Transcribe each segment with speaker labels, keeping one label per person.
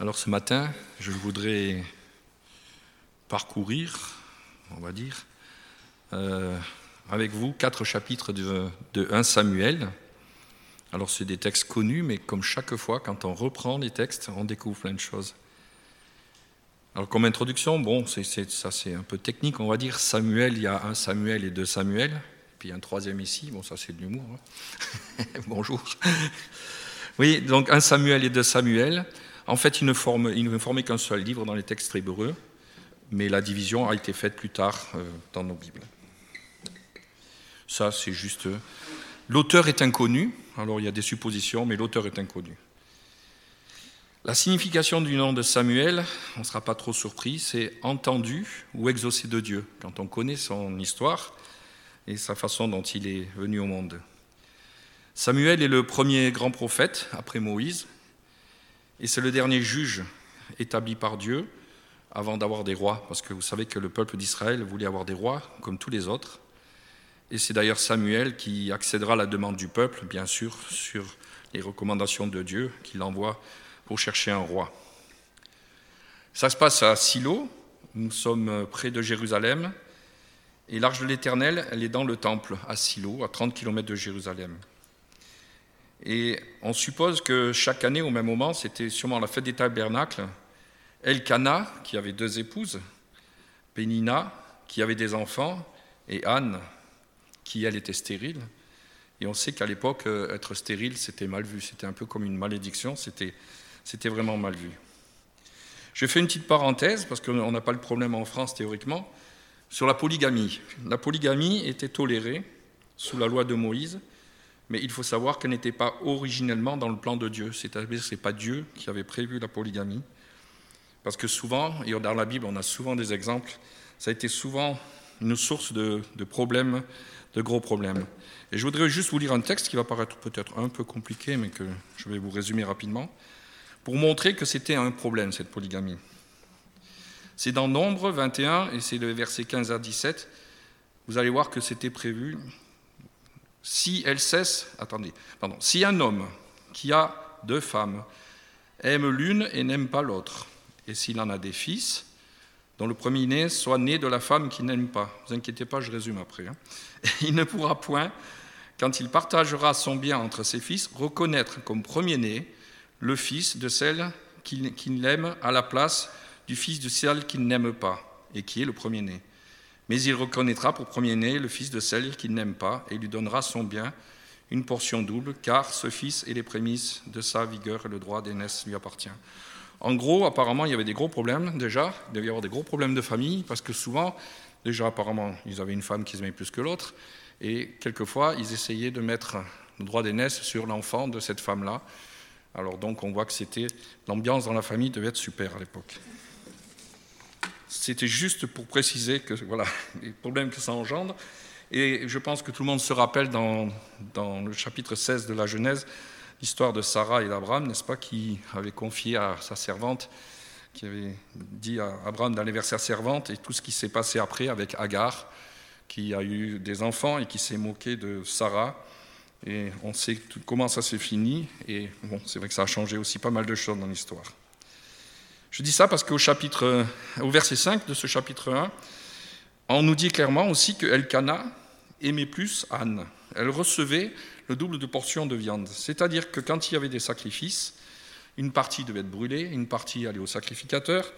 Speaker 1: Alors ce matin, je voudrais parcourir, on va dire, euh, avec vous quatre chapitres de, de 1 Samuel. Alors c'est des textes connus, mais comme chaque fois, quand on reprend les textes, on découvre plein de choses. Alors comme introduction, bon, ça c'est un peu technique, on va dire. Samuel, il y a un Samuel et deux Samuel, puis un troisième ici. Bon, ça c'est de l'humour. Hein. Bonjour. Oui, donc un Samuel et deux Samuel. En fait, ils ne, forment, ils ne formaient qu'un seul livre dans les textes hébreux, mais la division a été faite plus tard euh, dans nos Bibles. Ça, c'est juste. L'auteur est inconnu, alors il y a des suppositions, mais l'auteur est inconnu. La signification du nom de Samuel, on ne sera pas trop surpris, c'est entendu ou exaucé de Dieu, quand on connaît son histoire et sa façon dont il est venu au monde. Samuel est le premier grand prophète après Moïse, et c'est le dernier juge établi par Dieu avant d'avoir des rois, parce que vous savez que le peuple d'Israël voulait avoir des rois comme tous les autres. Et c'est d'ailleurs Samuel qui accédera à la demande du peuple, bien sûr, sur les recommandations de Dieu qu'il envoie pour chercher un roi. Ça se passe à Silo, nous sommes près de Jérusalem, et l'arche de l'Éternel, elle est dans le temple à Silo, à 30 km de Jérusalem. Et on suppose que chaque année, au même moment, c'était sûrement la fête des tabernacles, Elkana, qui avait deux épouses, Pénina, qui avait des enfants, et Anne, qui elle était stérile. Et on sait qu'à l'époque, être stérile, c'était mal vu, c'était un peu comme une malédiction, c'était c'était vraiment mal vu. Je fais une petite parenthèse, parce qu'on n'a pas le problème en France théoriquement, sur la polygamie. La polygamie était tolérée sous la loi de Moïse, mais il faut savoir qu'elle n'était pas originellement dans le plan de Dieu, c'est-à-dire que ce n'est pas Dieu qui avait prévu la polygamie. Parce que souvent, et dans la Bible on a souvent des exemples, ça a été souvent une source de, problèmes, de gros problèmes. Et je voudrais juste vous lire un texte qui va paraître peut-être un peu compliqué, mais que je vais vous résumer rapidement pour montrer que c'était un problème, cette polygamie. C'est dans Nombre 21, et c'est le verset 15 à 17, vous allez voir que c'était prévu. Si elle cesse, attendez, pardon, si un homme qui a deux femmes aime l'une et n'aime pas l'autre, et s'il en a des fils, dont le premier-né soit né de la femme qui n'aime pas, ne vous inquiétez pas, je résume après, hein. il ne pourra point, quand il partagera son bien entre ses fils, reconnaître comme premier-né le fils de celle qu'il aime à la place du fils de celle qu'il n'aime pas, et qui est le premier-né. Mais il reconnaîtra pour premier-né le fils de celle qu'il n'aime pas, et lui donnera son bien, une portion double, car ce fils est les prémices de sa vigueur, et le droit d'aînesse lui appartient. En gros, apparemment, il y avait des gros problèmes déjà, il devait y avoir des gros problèmes de famille, parce que souvent, déjà apparemment, ils avaient une femme qui aimait plus que l'autre, et quelquefois, ils essayaient de mettre le droit d'aînesse sur l'enfant de cette femme-là, alors donc on voit que c'était l'ambiance dans la famille devait être super à l'époque. C'était juste pour préciser que voilà les problèmes que ça engendre. Et je pense que tout le monde se rappelle dans, dans le chapitre 16 de la Genèse l'histoire de Sarah et d'Abraham, n'est-ce pas, qui avait confié à sa servante, qui avait dit à Abraham d'aller vers sa servante, et tout ce qui s'est passé après avec Agar, qui a eu des enfants et qui s'est moqué de Sarah. Et on sait comment ça s'est fini. Et bon, c'est vrai que ça a changé aussi pas mal de choses dans l'histoire. Je dis ça parce qu'au chapitre, au verset 5 de ce chapitre 1, on nous dit clairement aussi que Elkana aimait plus Anne. Elle recevait le double de portions de viande. C'est-à-dire que quand il y avait des sacrifices, une partie devait être brûlée, une partie allait au sacrificateur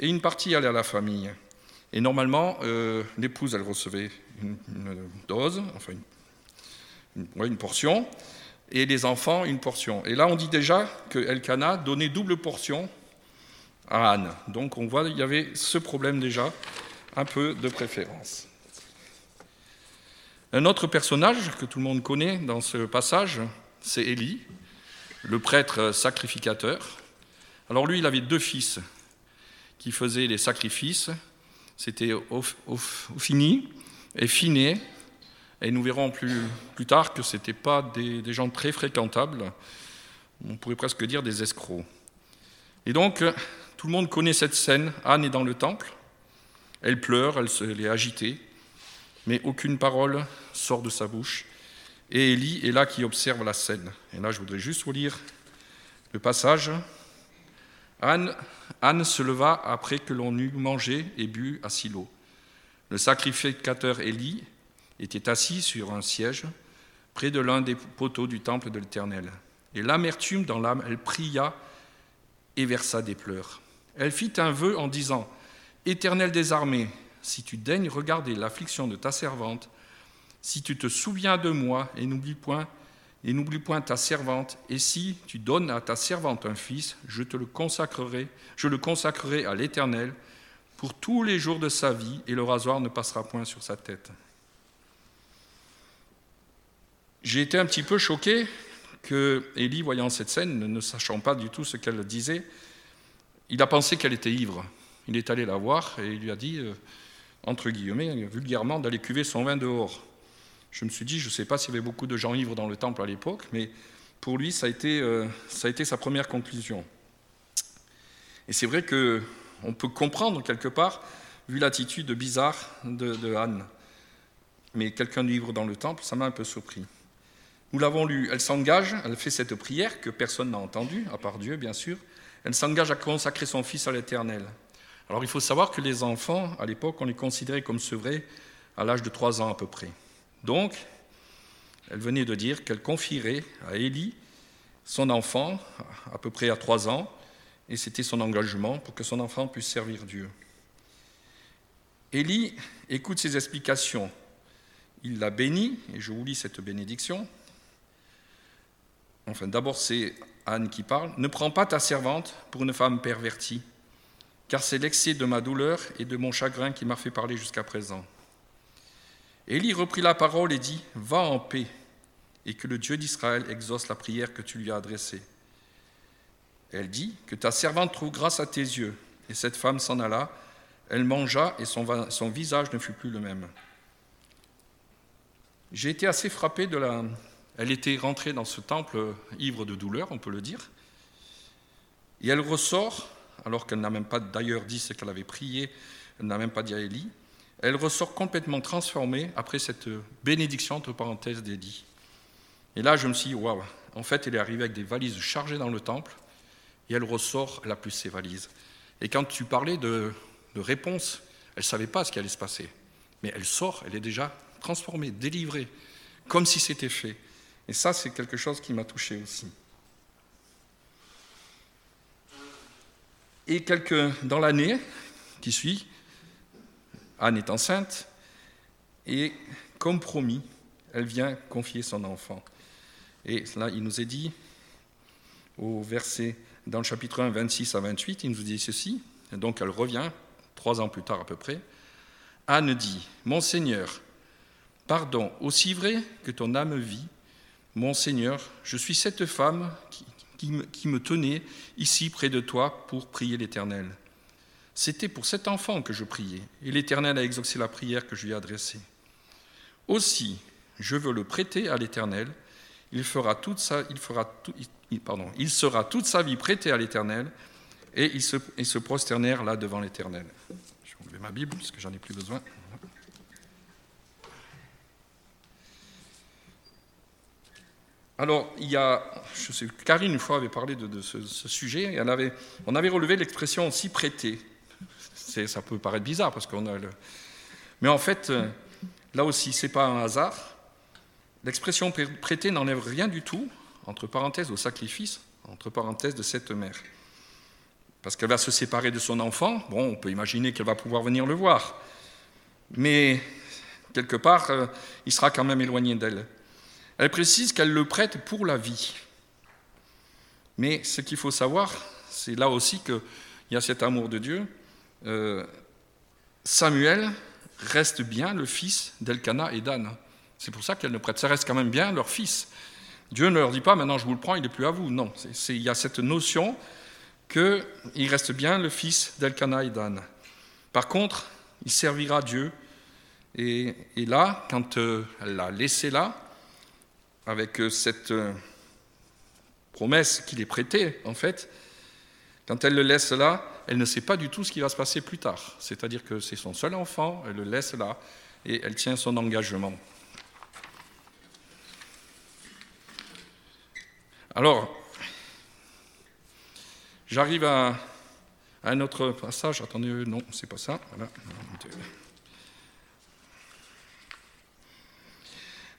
Speaker 1: et une partie allait à la famille. Et normalement, euh, l'épouse, elle recevait une, une, dose, enfin une une portion, et les enfants une portion. Et là, on dit déjà que Elkana donnait double portion à Anne. Donc on voit qu'il y avait ce problème déjà, un peu de préférence. Un autre personnage que tout le monde connaît dans ce passage, c'est Élie, le prêtre sacrificateur. Alors lui, il avait deux fils qui faisaient les sacrifices. C'était Ophini et Finé, et nous verrons plus, plus tard que ce n'étaient pas des, des, gens très fréquentables, on pourrait presque dire des escrocs. Et donc, tout le monde connaît cette scène. Anne est dans le temple, elle pleure, elle, se, elle est agitée, mais aucune parole sort de sa bouche. Et Élie est là qui observe la scène. Et là, je voudrais juste vous lire le passage. Anne, se leva après que l'on eut mangé et bu à Silo. Le sacrificateur Élie était assis sur un siège près de l'un des poteaux du temple de l'Éternel. Et l'amertume dans l'âme, elle pria et versa des pleurs. Elle fit un vœu en disant Éternel des armées, si tu daignes regarder l'affliction de ta servante, si tu te souviens de moi et n'oublie point ta servante, et si tu donnes à ta servante un fils, je te le consacrerai, je le consacrerai à l'Éternel pour tous les jours de sa vie, et le rasoir ne passera point sur sa tête. J'ai été un petit peu choqué que Élie, voyant cette scène, ne sachant pas du tout ce qu'elle disait, il a pensé qu'elle était ivre. Il est allé la voir et il lui a dit, euh, entre guillemets, vulgairement, d'aller cuver son vin dehors. Je me suis dit, je ne sais pas s'il y avait beaucoup de gens ivres dans le temple à l'époque, mais pour lui, ça a été, euh, sa première conclusion. Et c'est vrai qu'on peut comprendre quelque part, vu l'attitude bizarre de, de Anne. Mais quelqu'un d'ivre dans le temple, ça m'a un peu surpris. Nous l'avons lu, elle s'engage, elle fait cette prière que personne n'a entendue, à part Dieu bien sûr, elle s'engage à consacrer son fils à l'Éternel. Alors il faut savoir que les enfants, à l'époque, on les considérait comme sevrés à l'âge de trois ans à peu près. Donc, elle venait de dire qu'elle confierait à Élie son enfant, à peu près à trois ans, et c'était son engagement pour que son enfant puisse servir Dieu. Élie écoute ses explications. Il la bénit, et je vous lis cette bénédiction. Enfin, d'abord, c'est Anne qui parle. Ne prends pas ta servante pour une femme pervertie, car c'est l'excès de ma douleur et de mon chagrin qui m'a fait parler jusqu'à présent. Élie reprit la parole et dit Va en paix, et que le Dieu d'Israël exauce la prière que tu lui as adressée. Elle dit Que ta servante trouve grâce à tes yeux. Et cette femme s'en alla. Elle mangea et son, son visage ne fut plus le même. J'ai été assez frappé de la, elle était rentrée dans ce temple ivre de douleur, on peut le dire. Et elle ressort, alors qu'elle n'a même pas d'ailleurs dit ce qu'elle avait prié, elle n'a même pas dit à Élie, elle ressort complètement transformée après cette bénédiction, entre parenthèses, d'Élie. Et là, je me suis dit, waouh, en fait, elle est arrivée avec des valises chargées dans le temple, et elle ressort, elle a plus ses valises. Et quand tu parlais de, de réponse, elle ne savait pas ce qui allait se passer. Mais elle sort, elle est déjà transformée, délivrée, comme si c'était fait. Et ça, c'est quelque chose qui m'a touché aussi. Et dans l'année qui suit, Anne est enceinte, et comme promis, elle vient confier son enfant. Et là, il nous est dit, au verset, dans le chapitre 1, 26 à 28, il nous dit ceci, donc elle revient, trois ans plus tard à peu près. Anne dit, Mon Seigneur, pardon, aussi vrai que ton âme vit, mon Seigneur, je suis cette femme qui, me tenait ici près de toi pour prier l'Éternel. C'était pour cet enfant que je priais, et l'Éternel a exaucé la prière que je lui ai adressée. Aussi, je veux le prêter à l'Éternel. Il, fera toute sa, il, fera il sera toute sa vie prêté à l'Éternel, et ils se, se prosternèrent là devant l'Éternel. Je vais enlever ma Bible, parce que j'en ai plus besoin. Alors, il y a, je sais, Karine, une fois, avait parlé de, ce, sujet, et on avait relevé l'expression s'y prêter. Ça peut paraître bizarre, parce qu'on a le... Mais en fait, là aussi, ce n'est pas un hasard. L'expression prêter n'enlève rien du tout, entre parenthèses, au sacrifice, entre parenthèses, de cette mère. Parce qu'elle va se séparer de son enfant, bon, on peut imaginer qu'elle va pouvoir venir le voir. Mais, quelque part, euh, il sera quand même éloigné d'elle. Elle précise qu'elle le prête pour la vie. Mais ce qu'il faut savoir, c'est là aussi qu'il y a cet amour de Dieu. Euh, Samuel reste bien le fils d'Elkana et d'Anne. C'est pour ça qu'elle le prête. Ça reste quand même bien leur fils. Dieu ne leur dit pas maintenant je vous le prends, il n'est plus à vous. Non, il y a cette notion qu'il reste bien le fils d'Elkana et d'Anne. Par contre, il servira Dieu. Et, et là, quand euh, elle l'a laissé là, avec euh, cette euh, promesse qu'il est prêtée, en fait, quand elle le laisse là, elle ne sait pas du tout ce qui va se passer plus tard. C'est-à-dire que c'est son seul enfant, elle le laisse là, et elle tient son engagement. Alors, j'arrive à Un autre passage, attendez, non, c'est pas ça.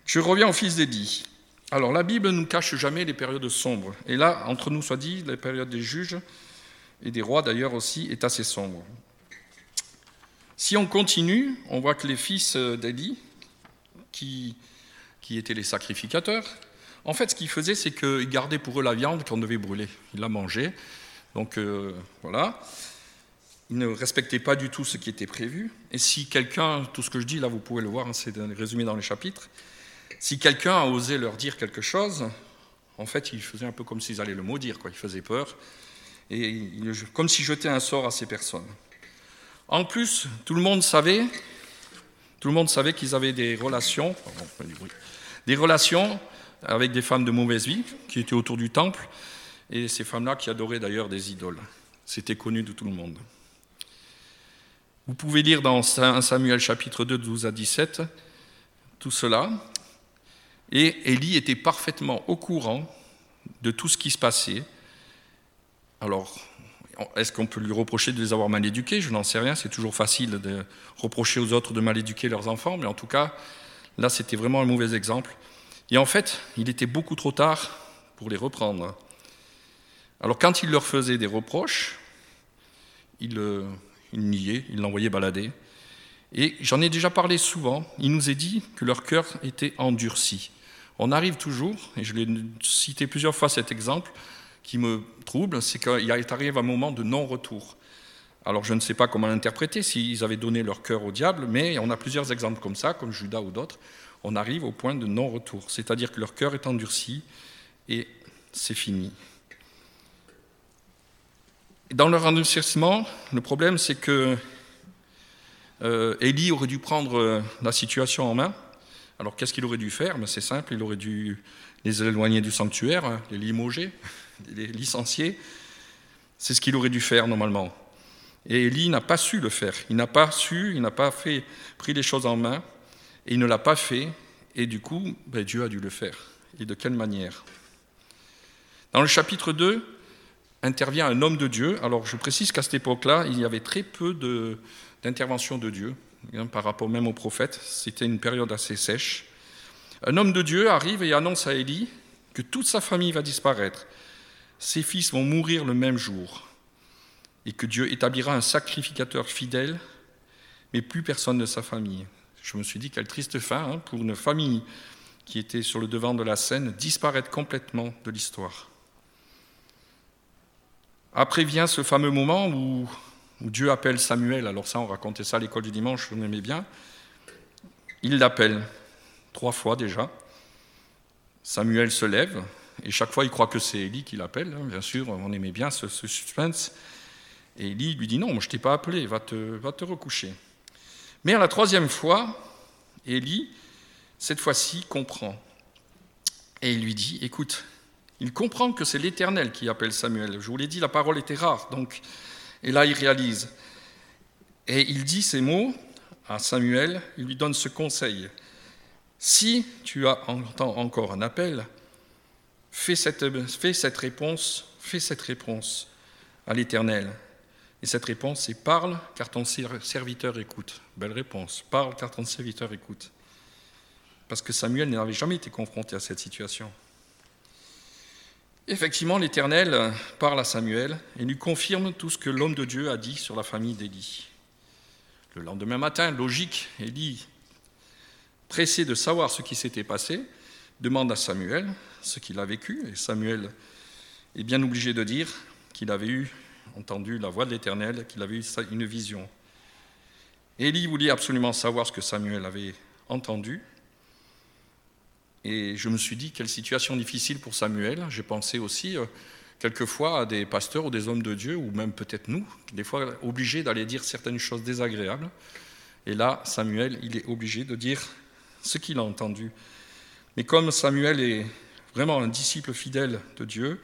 Speaker 1: Je reviens au fils d'Élie. Alors la Bible ne nous cache jamais les périodes sombres. Et là, entre nous soit dit, la période des juges et des rois d'ailleurs aussi est assez sombre. Si on continue, on voit que les fils d'Élie, qui, qui étaient les sacrificateurs, en fait ce qu'ils faisaient c'est qu'ils gardaient pour eux la viande qu'on devait brûler. Ils la mangeaient. Donc euh, voilà. Ils ne respectaient pas du tout ce qui était prévu. Et si quelqu'un, tout ce que je dis là, vous pouvez le voir, hein, c'est résumé dans les chapitres, si quelqu'un a osé leur dire quelque chose, en fait, ils faisaient un peu comme s'ils allaient le maudire, quoi. ils faisaient peur, et comme s'ils jetaient un sort à ces personnes. En plus, tout le monde savait, tout le monde savait qu'ils avaient des relations, des relations avec des femmes de mauvaise vie qui étaient autour du temple, et ces femmes-là qui adoraient d'ailleurs des idoles. C'était connu de tout le monde. Vous pouvez lire dans 1 Samuel chapitre 2, 12 à 17 tout cela, et Élie était parfaitement au courant de tout ce qui se passait. Alors, est-ce qu'on peut lui reprocher de les avoir mal éduqués? Je n'en sais rien. C'est toujours facile de reprocher aux autres de mal éduquer leurs enfants, mais en tout cas, là, c'était vraiment un mauvais exemple. Et en fait, il était beaucoup trop tard pour les reprendre. Alors, quand il leur faisait des reproches, il, euh, niait, il l'envoyait balader. Et j'en ai déjà parlé souvent, il nous est dit que leur cœur était endurci. On arrive toujours, et je l'ai cité plusieurs fois cet exemple, qui me trouble, c'est qu'il arrive un moment de non-retour. Alors je ne sais pas comment l'interpréter, s'ils avaient donné leur cœur au diable, mais on a plusieurs exemples comme ça, comme Judas ou d'autres. On arrive au point de non-retour, c'est-à-dire que leur cœur est endurci et c'est fini. Dans leur endurcissement, le problème c'est que euh, Élie aurait dû prendre euh, la situation en main, alors qu'est-ce qu'il aurait dû faire ben, C'est simple, il aurait dû les éloigner du sanctuaire, les limoger, les licencier. C'est ce qu'il aurait dû faire normalement. Et Élie n'a pas su le faire. Il n'a pas su, il n'a pas fait, pris les choses en main, et il ne l'a pas fait. Et du coup, ben, Dieu a dû le faire. Et de quelle manière? Dans le chapitre 2, intervient un homme de Dieu. Alors je précise qu'à cette époque-là, il y avait très peu d'intervention de Dieu. Hein, par rapport même aux prophètes. C'était une période assez sèche. Un homme de Dieu arrive et annonce à Élie que toute sa famille va disparaître. Ses fils vont mourir le même jour et que Dieu établira un sacrificateur fidèle, mais plus personne de sa famille. Je me suis dit quelle triste fin hein, pour une famille qui était sur le devant de la scène, disparaître complètement de l'histoire. Après vient ce fameux moment où où Dieu appelle Samuel, alors ça on racontait ça à l'école du dimanche, on aimait bien, il l'appelle trois fois déjà. Samuel se lève, et chaque fois il croit que c'est Élie qui l'appelle, hein, bien sûr, on aimait bien ce, suspense. Et Élie lui dit non, je t'ai pas appelé, va te, va te recoucher. Mais à la troisième fois, Élie, cette fois-ci, comprend. Et il lui dit, écoute, il comprend que c'est l'Éternel qui appelle Samuel. Je vous l'ai dit, la parole était rare, donc et là, il réalise. Et il dit ces mots à Samuel, il lui donne ce conseil. Si tu as encore un appel, fais cette réponse, fais cette réponse à l'Éternel. Et cette réponse, c'est parle car ton serviteur écoute. Belle réponse. Parle car ton serviteur écoute. Parce que Samuel n'avait jamais été confronté à cette situation. Effectivement, l'Éternel parle à Samuel et lui confirme tout ce que l'homme de Dieu a dit sur la famille d'Élie. Le lendemain matin, logique, Élie, pressé de savoir ce qui s'était passé, demande à Samuel ce qu'il a vécu, et Samuel est bien obligé de dire qu'il avait eu entendu la voix de l'Éternel, qu'il avait eu une vision. Élie voulait absolument savoir ce que Samuel avait entendu, et je me suis dit, quelle situation difficile pour Samuel. J'ai pensé aussi, euh, quelquefois, à des pasteurs ou des hommes de Dieu, ou même peut-être nous, des fois obligés d'aller dire certaines choses désagréables. Et là, Samuel, il est obligé de dire ce qu'il a entendu. Mais comme Samuel est vraiment un disciple fidèle de Dieu,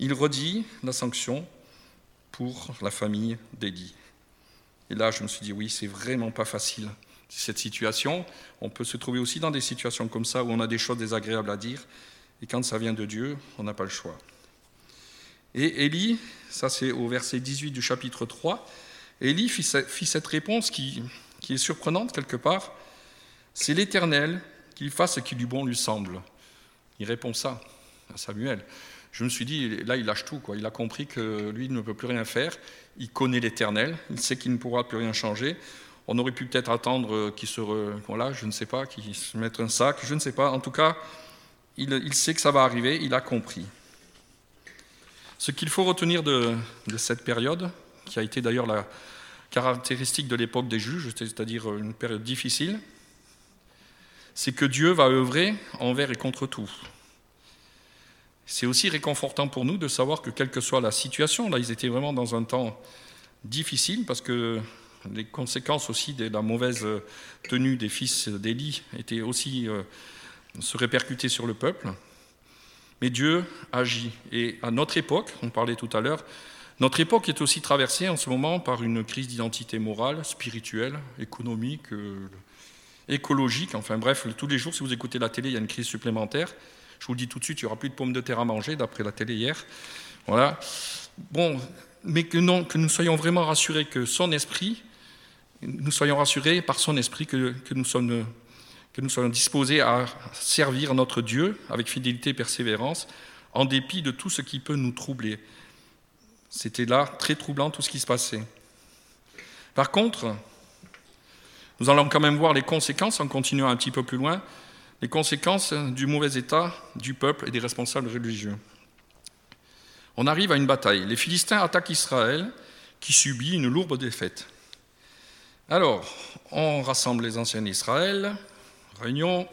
Speaker 1: il redit la sanction pour la famille d'Élie. Et là, je me suis dit, oui, c'est vraiment pas facile cette situation. On peut se trouver aussi dans des situations comme ça où on a des choses désagréables à dire, et quand ça vient de Dieu, on n'a pas le choix. Et Élie, ça c'est au verset 18 du chapitre 3, Élie fit cette réponse qui, est surprenante quelque part. C'est l'Éternel qu'il fasse ce qui du bon lui semble. Il répond ça à Samuel. Je me suis dit, là, il lâche tout. Quoi. Il a compris que lui, il ne peut plus rien faire. Il connaît l'Éternel. Il sait qu'il ne pourra plus rien changer. On aurait pu peut-être attendre qu'il se, je ne sais pas, qu'il se mette un sac, je ne sais pas. En tout cas, il, sait que ça va arriver. Il a compris. Ce qu'il faut retenir de, de, cette période, qui a été d'ailleurs la caractéristique de l'époque des juges, c'est-à-dire une période difficile, c'est que Dieu va œuvrer envers et contre tout. C'est aussi réconfortant pour nous de savoir que quelle que soit la situation, là ils étaient vraiment dans un temps difficile parce que les conséquences aussi de la mauvaise tenue des fils d'Élie étaient aussi euh, se répercuter sur le peuple. Mais Dieu agit. Et à notre époque, on parlait tout à l'heure, notre époque est aussi traversée en ce moment par une crise d'identité morale, spirituelle, économique, euh, écologique. Enfin bref, tous les jours, si vous écoutez la télé, il y a une crise supplémentaire. Je vous le dis tout de suite, il n'y aura plus de pommes de terre à manger, d'après la télé hier. Voilà. Bon, mais que, non, que nous soyons vraiment rassurés que son esprit, nous soyons rassurés par son esprit que, nous nous soyons disposés à servir notre Dieu avec fidélité et persévérance, en dépit de tout ce qui peut nous troubler. C'était là très troublant tout ce qui se passait. Par contre, nous allons quand même voir les conséquences, en continuant un petit peu plus loin, les conséquences du mauvais état du peuple et des responsables religieux. On arrive à une bataille. Les Philistins attaquent Israël, qui subit une lourde défaite. Alors, on rassemble les anciens d'Israël, réunion,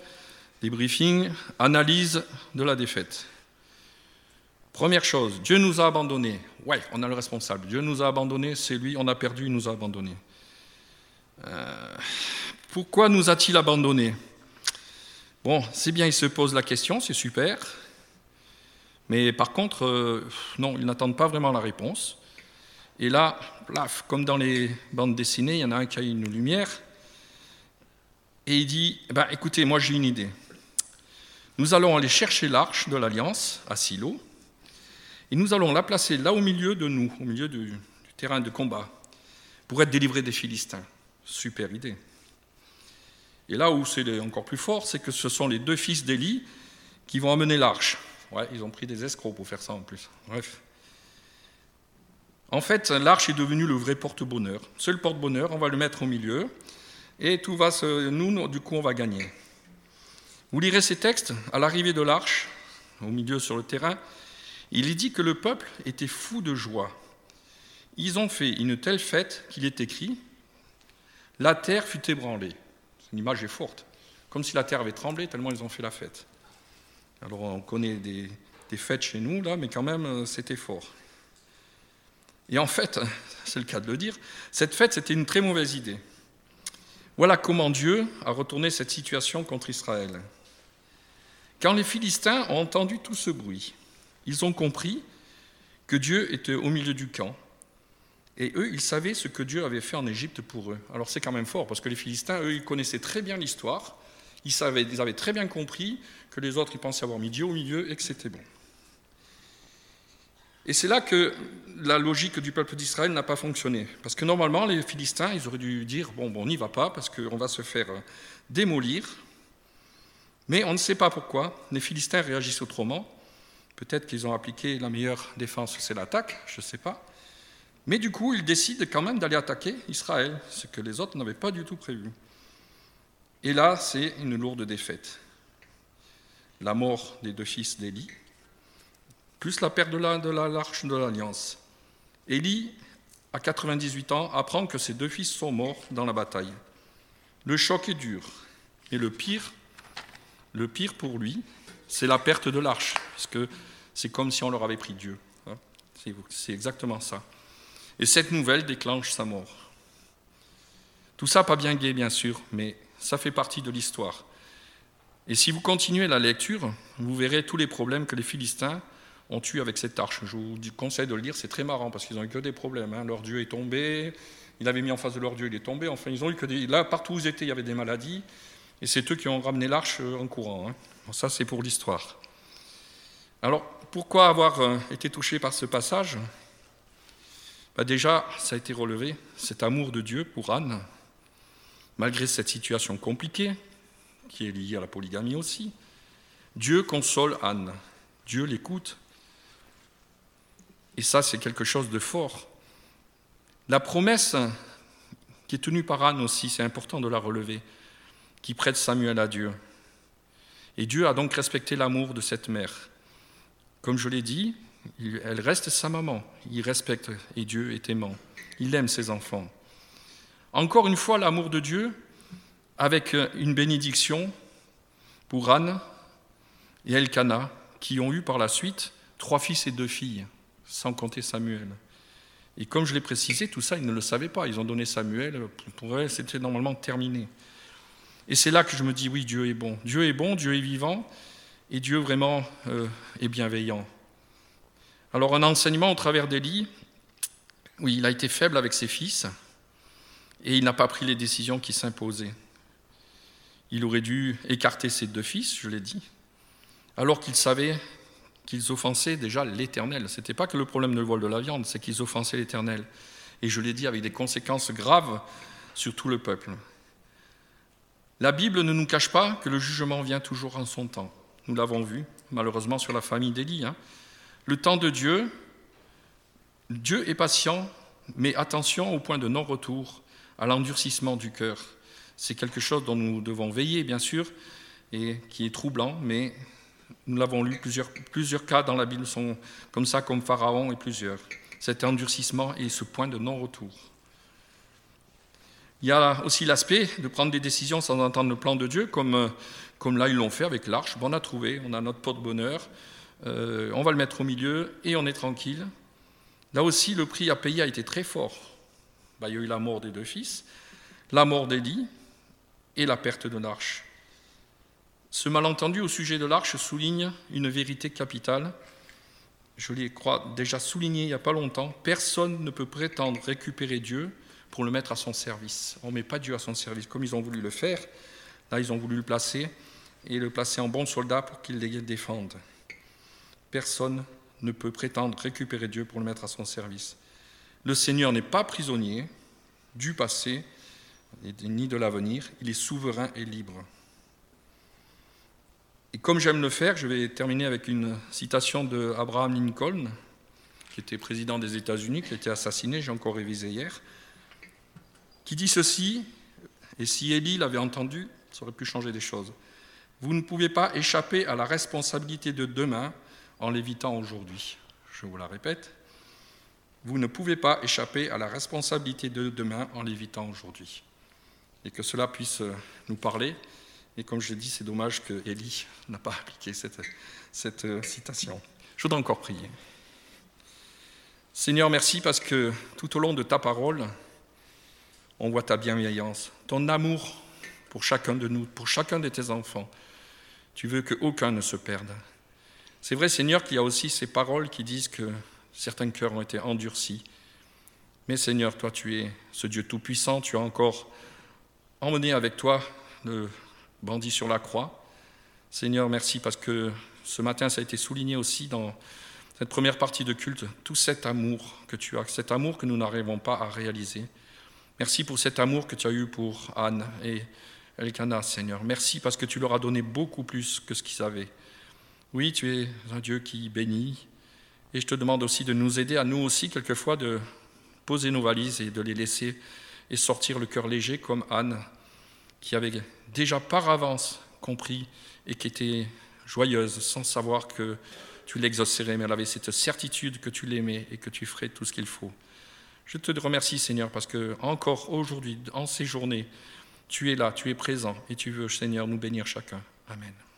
Speaker 1: débriefing, analyse de la défaite. Première chose, Dieu nous a abandonnés. Ouais, on a le responsable. Dieu nous a abandonnés, c'est lui, on a perdu, il nous a abandonnés. Euh, pourquoi nous a-t-il abandonnés? Bon, c'est bien, il se pose la question, c'est super. Mais par contre, euh, non, ils n'attendent pas vraiment la réponse. Et là, plaf, comme dans les bandes dessinées, il y en a un qui a une lumière. Et il dit eh ben, écoutez, moi j'ai une idée. Nous allons aller chercher l'arche de l'Alliance à Silo. Et nous allons la placer là au milieu de nous, au milieu du, du terrain de combat, pour être délivrés des Philistins. Super idée. Et là où c'est encore plus fort, c'est que ce sont les deux fils d'Élie qui vont amener l'arche. Ouais, ils ont pris des escrocs pour faire ça en plus. Bref. En fait, l'arche est devenue le vrai porte-bonheur. Seul porte-bonheur, on va le mettre au milieu, et tout va se. Nous, du coup, on va gagner. Vous lirez ces textes, à l'arrivée de l'arche, au milieu sur le terrain, il est dit que le peuple était fou de joie. Ils ont fait une telle fête qu'il est écrit La terre fut ébranlée. L'image est forte. Comme si la terre avait tremblé, tellement ils ont fait la fête. Alors on connaît des, fêtes chez nous, là, mais quand même, euh, c'était fort. Et en fait, c'est le cas de le dire, cette fête, c'était une très mauvaise idée. Voilà comment Dieu a retourné cette situation contre Israël. Quand les Philistins ont entendu tout ce bruit, ils ont compris que Dieu était au milieu du camp et eux, ils savaient ce que Dieu avait fait en Égypte pour eux. Alors c'est quand même fort, parce que les Philistins, eux, ils connaissaient très bien l'histoire. Ils, avaient très bien compris que les autres, ils pensaient avoir mis Dieu au milieu et que c'était bon. Et c'est là que la logique du peuple d'Israël n'a pas fonctionné. Parce que normalement, les Philistins, ils auraient dû dire, bon, bon on n'y va pas, parce qu'on va se faire démolir. Mais on ne sait pas pourquoi. Les Philistins réagissent autrement. Peut-être qu'ils ont appliqué la meilleure défense, c'est l'attaque, je ne sais pas. Mais du coup, ils décident quand même d'aller attaquer Israël, ce que les autres n'avaient pas du tout prévu. Et là, c'est une lourde défaite. La mort des deux fils d'Élie, plus la perte de l'arche de l'Alliance. Élie, à 98 ans, apprend que ses deux fils sont morts dans la bataille. Le choc est dur. Et le pire, le pire pour lui, c'est la perte de l'arche, parce que c'est comme si on leur avait pris Dieu. Hein. C'est exactement ça. Et cette nouvelle déclenche sa mort. Tout ça pas bien gai, bien sûr, mais ça fait partie de l'histoire. Et si vous continuez la lecture, vous verrez tous les problèmes que les Philistins ont eu avec cette arche. Je vous conseille de le lire, c'est très marrant parce qu'ils n'ont eu que des problèmes. Hein. Leur Dieu est tombé, il avait mis en face de leur Dieu, il est tombé. Enfin, ils ont eu que des. Là, partout où ils étaient, il y avait des maladies. Et c'est eux qui ont ramené l'arche en courant. Hein. ça, c'est pour l'histoire. Alors, pourquoi avoir euh, été touché par ce passage? Bah, Déjà, ça a été relevé, cet amour de Dieu pour Anne, malgré cette situation compliquée, qui est liée à la polygamie aussi. Dieu console Anne, Dieu l'écoute. Et ça, c'est quelque chose de fort. La promesse qui est tenue par Anne aussi, c'est important de la relever, qui prête Samuel à Dieu. Et Dieu a donc respecté l'amour de cette mère. Comme je l'ai dit, elle reste sa maman. Il respecte et Dieu est aimant. Il aime ses enfants. Encore une fois, l'amour de Dieu avec une bénédiction pour Anne et Elkana, qui ont eu par la suite trois fils et deux filles, sans compter Samuel. Et comme je l'ai précisé, tout ça, ils ne le savaient pas. Ils ont donné Samuel, pour eux, c'était normalement terminé. Et c'est là que je me dis, oui, Dieu est bon. Dieu est bon, Dieu est vivant, et Dieu vraiment euh, est bienveillant. Alors un enseignement au travers d'Élie, oui, il a été faible avec ses fils, et il n'a pas pris les décisions qui s'imposaient. Il aurait dû écarter ses deux fils, je l'ai dit, alors qu'il savait qu'ils offensaient déjà l'Éternel. Ce n'était pas que le problème de vol de la viande, c'est qu'ils offensaient l'Éternel. Et je l'ai dit avec des conséquences graves sur tout le peuple. La Bible ne nous cache pas que le jugement vient toujours en son temps. Nous l'avons vu, malheureusement, sur la famille d'Élie. Hein. Le temps de Dieu, Dieu est patient, mais attention au point de non-retour, à l'endurcissement du cœur. C'est quelque chose dont nous devons veiller, bien sûr, et qui est troublant, mais nous l'avons lu, plusieurs, plusieurs cas dans la Bible sont comme ça, comme Pharaon et plusieurs. Cet endurcissement et ce point de non-retour. Il y a aussi l'aspect de prendre des décisions sans entendre le plan de Dieu, comme, comme là ils l'ont fait avec l'arche. Bon, on a trouvé, on a notre porte-bonheur, euh, on va le mettre au milieu et on est tranquille. Là aussi, le prix à payer a été très fort. Bah, il y a eu la mort des deux fils, la mort d'Élie et la perte de l'arche. Ce malentendu au sujet de l'arche souligne une vérité capitale. Je l'ai déjà souligné il n'y a pas longtemps. Personne ne peut prétendre récupérer Dieu pour le mettre à son service. On ne met pas Dieu à son service comme ils ont voulu le faire. Là, ils ont voulu le placer et le placer en bon soldat pour qu'il les défende. Personne ne peut prétendre récupérer Dieu pour le mettre à son service. Le Seigneur n'est pas prisonnier du passé ni de l'avenir, il est souverain et libre. Et comme j'aime le faire, je vais terminer avec une citation de Abraham Lincoln, qui était président des États-Unis, qui a été assassiné, j'ai encore révisé hier qui dit ceci, et si Élie l'avait entendu, ça aurait pu changer des choses. Vous ne pouvez pas échapper à la responsabilité de demain en l'évitant aujourd'hui. Je vous la répète. Vous ne pouvez pas échapper à la responsabilité de demain en l'évitant aujourd'hui. Et que cela puisse nous parler. Et comme je l'ai dit, c'est dommage que Élie n'a pas appliqué cette, cette euh, citation. Je voudrais encore prier. Seigneur, merci parce que tout au long de ta parole, on voit ta bienveillance, ton amour pour chacun de nous, pour chacun de tes enfants. Tu veux qu'aucun ne se perde. C'est vrai, Seigneur, qu'il y a aussi ces paroles qui disent que certains cœurs ont été endurcis. Mais Seigneur, toi, tu es ce Dieu tout-puissant, tu as encore emmené avec toi le bandit sur la croix. Seigneur, merci parce que ce matin, ça a été souligné aussi dans cette première partie de culte, tout cet amour que tu as, cet amour que nous n'arrivons pas à réaliser. Merci pour cet amour que tu as eu pour Anne et Elkana, Seigneur. Merci parce que tu leur as donné beaucoup plus que ce qu'ils avaient. Oui, tu es un Dieu qui bénit. Et je te demande aussi de nous aider à nous aussi, quelquefois, de poser nos valises et de les laisser et sortir le cœur léger comme Anne, qui avait déjà par avance compris et qui était joyeuse sans savoir que tu l'exaucerais, mais elle avait cette certitude que tu l'aimais et que tu ferais tout ce qu'il faut. Je te remercie, Seigneur, parce que encore aujourd'hui, en ces journées, tu es là, tu es présent et tu veux, Seigneur, nous bénir chacun. Amen.